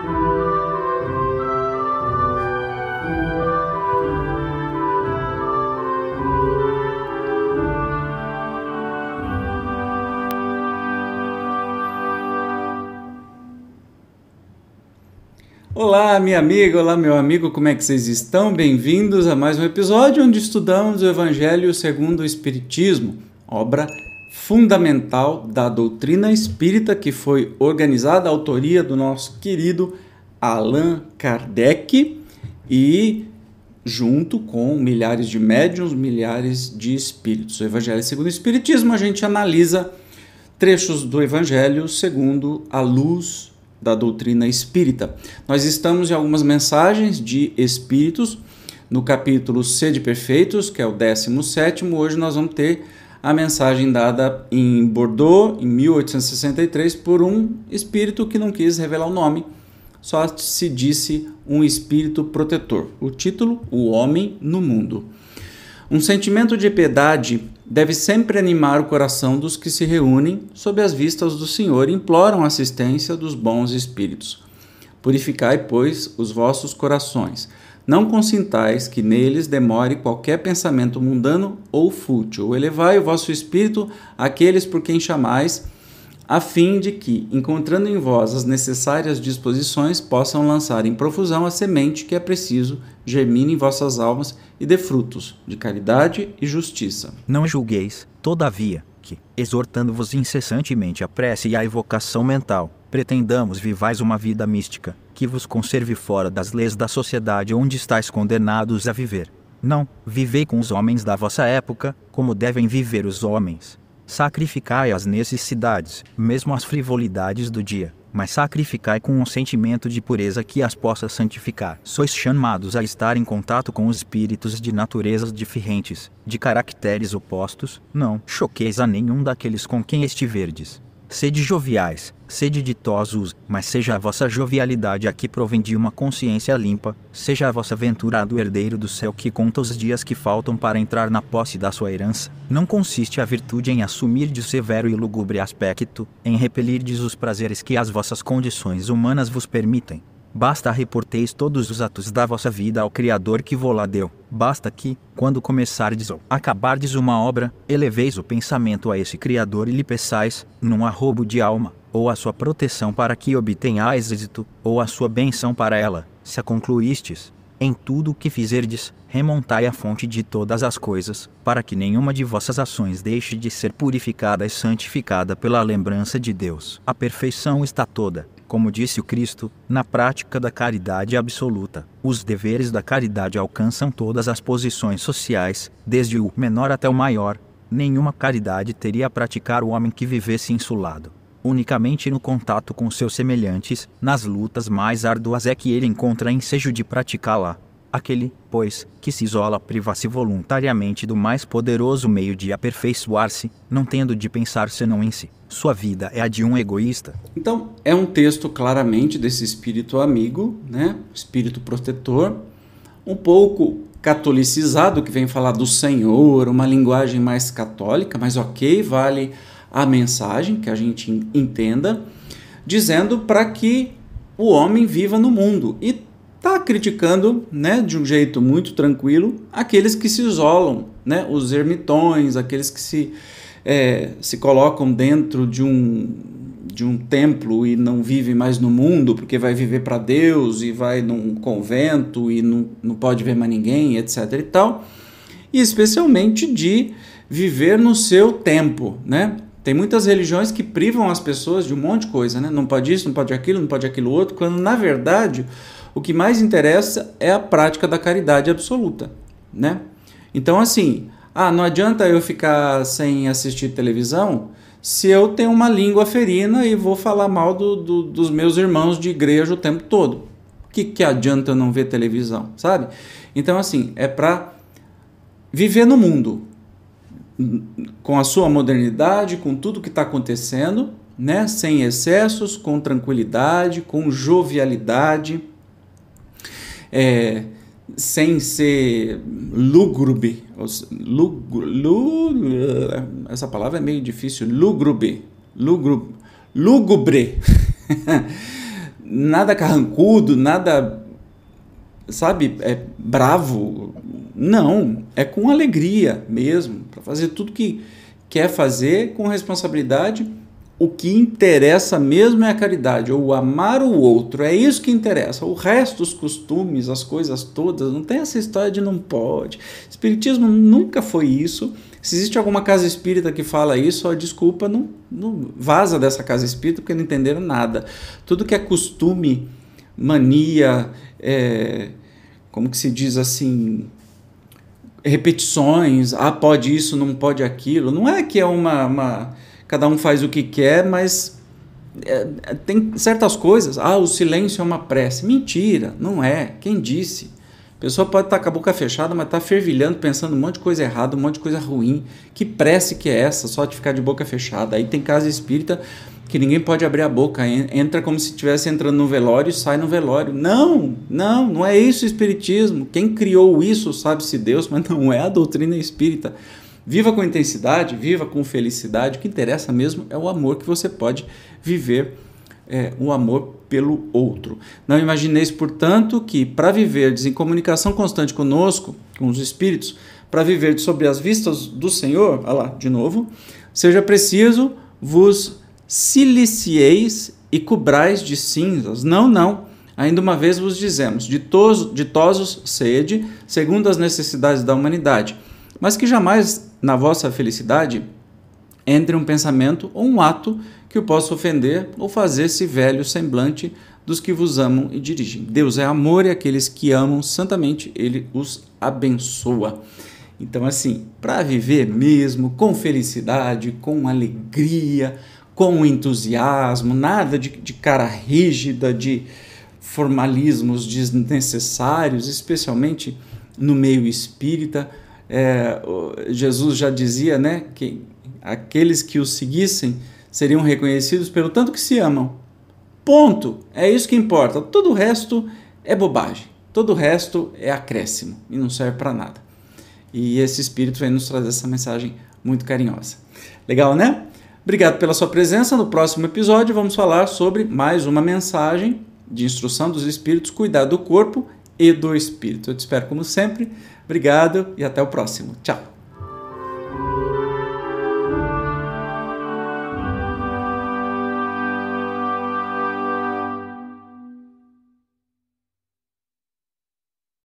Olá, minha amiga, olá, meu amigo, como é que vocês estão? Bem-vindos a mais um episódio onde estudamos o Evangelho segundo o Espiritismo, obra fundamental da doutrina espírita que foi organizada a autoria do nosso querido Allan Kardec e junto com milhares de médiuns, milhares de espíritos. O Evangelho segundo o Espiritismo, a gente analisa trechos do Evangelho segundo a luz da doutrina espírita. Nós estamos em algumas mensagens de espíritos no capítulo Sede Perfeitos, que é o 17. Hoje nós vamos ter a mensagem dada em Bordeaux, em 1863, por um espírito que não quis revelar o nome, só se disse um espírito protetor. O título: O Homem no Mundo. Um sentimento de piedade deve sempre animar o coração dos que se reúnem sob as vistas do Senhor e imploram assistência dos bons espíritos. Purificai, pois, os vossos corações. Não consintais que neles demore qualquer pensamento mundano ou fútil. Elevai o vosso espírito àqueles por quem chamais a fim de que, encontrando em vós as necessárias disposições, possam lançar em profusão a semente que é preciso germine em vossas almas e dê frutos de caridade e justiça. Não julgueis, todavia, que, exortando-vos incessantemente a prece e a evocação mental, pretendamos vivais uma vida mística, que vos conserve fora das leis da sociedade onde estáis condenados a viver. Não, vivei com os homens da vossa época, como devem viver os homens Sacrificai as necessidades, mesmo as frivolidades do dia, mas sacrificai com um sentimento de pureza que as possa santificar. Sois chamados a estar em contato com os espíritos de naturezas diferentes, de caracteres opostos, não choqueis a nenhum daqueles com quem estiverdes. Sede joviais, sede ditosos, mas seja a vossa jovialidade a que provém de uma consciência limpa, seja a vossa venturado herdeiro do céu que conta os dias que faltam para entrar na posse da sua herança. Não consiste a virtude em assumir de severo e lúgubre aspecto, em repelirdes os prazeres que as vossas condições humanas vos permitem, Basta reporteis todos os atos da vossa vida ao Criador que vos deu. Basta que, quando começardes ou acabardes uma obra, eleveis o pensamento a esse Criador e lhe peçais, num arrobo de alma, ou a sua proteção para que obtenhais êxito, ou a sua benção para ela, se a concluístes. Em tudo o que fizerdes, remontai a fonte de todas as coisas, para que nenhuma de vossas ações deixe de ser purificada e santificada pela lembrança de Deus. A perfeição está toda, como disse o Cristo, na prática da caridade absoluta. Os deveres da caridade alcançam todas as posições sociais, desde o menor até o maior. Nenhuma caridade teria a praticar o homem que vivesse insulado unicamente no contato com seus semelhantes, nas lutas mais árduas é que ele encontra ensejo de praticá-la. Aquele, pois, que se isola priva-se voluntariamente do mais poderoso meio de aperfeiçoar-se, não tendo de pensar senão em si. Sua vida é a de um egoísta. Então, é um texto claramente desse espírito amigo, né? espírito protetor, um pouco catolicizado, que vem falar do Senhor, uma linguagem mais católica, mas ok, vale a mensagem, que a gente entenda, dizendo para que o homem viva no mundo. E criticando, né, de um jeito muito tranquilo, aqueles que se isolam, né, os ermitões, aqueles que se, é, se colocam dentro de um, de um templo e não vivem mais no mundo, porque vai viver para Deus e vai num convento e não, não pode ver mais ninguém, etc. e tal. E especialmente de viver no seu tempo, né? Tem muitas religiões que privam as pessoas de um monte de coisa, né? Não pode isso, não pode aquilo, não pode aquilo outro, quando na verdade o que mais interessa é a prática da caridade absoluta, né? Então assim, ah, não adianta eu ficar sem assistir televisão se eu tenho uma língua ferina e vou falar mal do, do, dos meus irmãos de igreja o tempo todo. O que, que adianta eu não ver televisão, sabe? Então assim, é para viver no mundo, com a sua modernidade, com tudo que está acontecendo, né? sem excessos, com tranquilidade, com jovialidade, é, sem ser lúgubre. essa palavra é meio difícil. Lúgubre. Lúgubre. Lúgubre. nada carrancudo, nada, sabe, é bravo. Não, é com alegria mesmo, para fazer tudo que quer fazer com responsabilidade. O que interessa mesmo é a caridade, ou amar o outro, é isso que interessa. O resto, os costumes, as coisas todas, não tem essa história de não pode. Espiritismo nunca foi isso. Se existe alguma casa espírita que fala isso, ó, desculpa, não, não vaza dessa casa espírita porque não entenderam nada. Tudo que é costume, mania, é, como que se diz assim, repetições, ah, pode isso, não pode aquilo. Não é que é uma, uma cada um faz o que quer, mas é, tem certas coisas. Ah, o silêncio é uma prece. Mentira, não é. Quem disse? A pessoa pode estar com a boca fechada, mas está fervilhando, pensando um monte de coisa errada, um monte de coisa ruim. Que prece que é essa, só de ficar de boca fechada? Aí tem casa espírita que ninguém pode abrir a boca, entra como se estivesse entrando no velório e sai no velório. Não, não, não é isso o espiritismo. Quem criou isso sabe-se Deus, mas não é a doutrina espírita. Viva com intensidade, viva com felicidade. O que interessa mesmo é o amor que você pode viver é, o amor pelo outro. Não imagineis, portanto, que para viverdes em comunicação constante conosco, com os espíritos, para viver sobre as vistas do Senhor, olha lá, de novo, seja preciso vos silicieis e cobrais de cinzas. Não, não. Ainda uma vez vos dizemos: ditosos sede, segundo as necessidades da humanidade, mas que jamais na vossa felicidade entre um pensamento ou um ato que o possa ofender ou fazer-se velho semblante dos que vos amam e dirigem. Deus é amor e aqueles que amam santamente, ele os abençoa. Então, assim, para viver mesmo com felicidade, com alegria, com entusiasmo, nada de, de cara rígida, de formalismos desnecessários, especialmente no meio espírita. É, Jesus já dizia né, que aqueles que o seguissem seriam reconhecidos pelo tanto que se amam. Ponto. É isso que importa. Todo o resto é bobagem. Todo o resto é acréscimo e não serve para nada. E esse espírito vem nos trazer essa mensagem muito carinhosa. Legal, né? Obrigado pela sua presença. No próximo episódio vamos falar sobre mais uma mensagem de instrução dos espíritos, cuidar do corpo e do espírito. Eu te espero como sempre. Obrigado e até o próximo. Tchau.